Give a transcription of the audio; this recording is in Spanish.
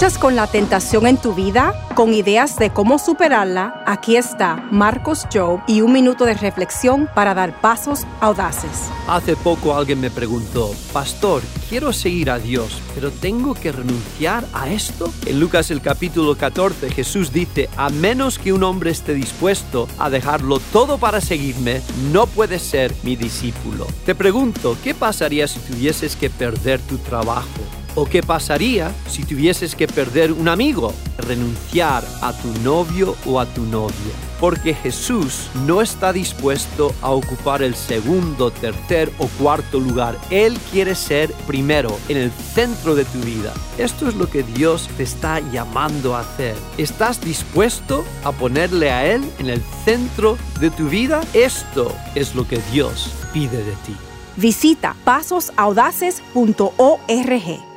¿Estás con la tentación en tu vida? ¿Con ideas de cómo superarla? Aquí está Marcos Job y un minuto de reflexión para dar pasos audaces. Hace poco alguien me preguntó, Pastor, quiero seguir a Dios, pero ¿tengo que renunciar a esto? En Lucas el capítulo 14 Jesús dice, a menos que un hombre esté dispuesto a dejarlo todo para seguirme, no puede ser mi discípulo. Te pregunto, ¿qué pasaría si tuvieses que perder tu trabajo? ¿O qué pasaría si tuvieses que perder un amigo? Renunciar a tu novio o a tu novia. Porque Jesús no está dispuesto a ocupar el segundo, tercer o cuarto lugar. Él quiere ser primero, en el centro de tu vida. Esto es lo que Dios te está llamando a hacer. ¿Estás dispuesto a ponerle a Él en el centro de tu vida? Esto es lo que Dios pide de ti. Visita pasosaudaces.org.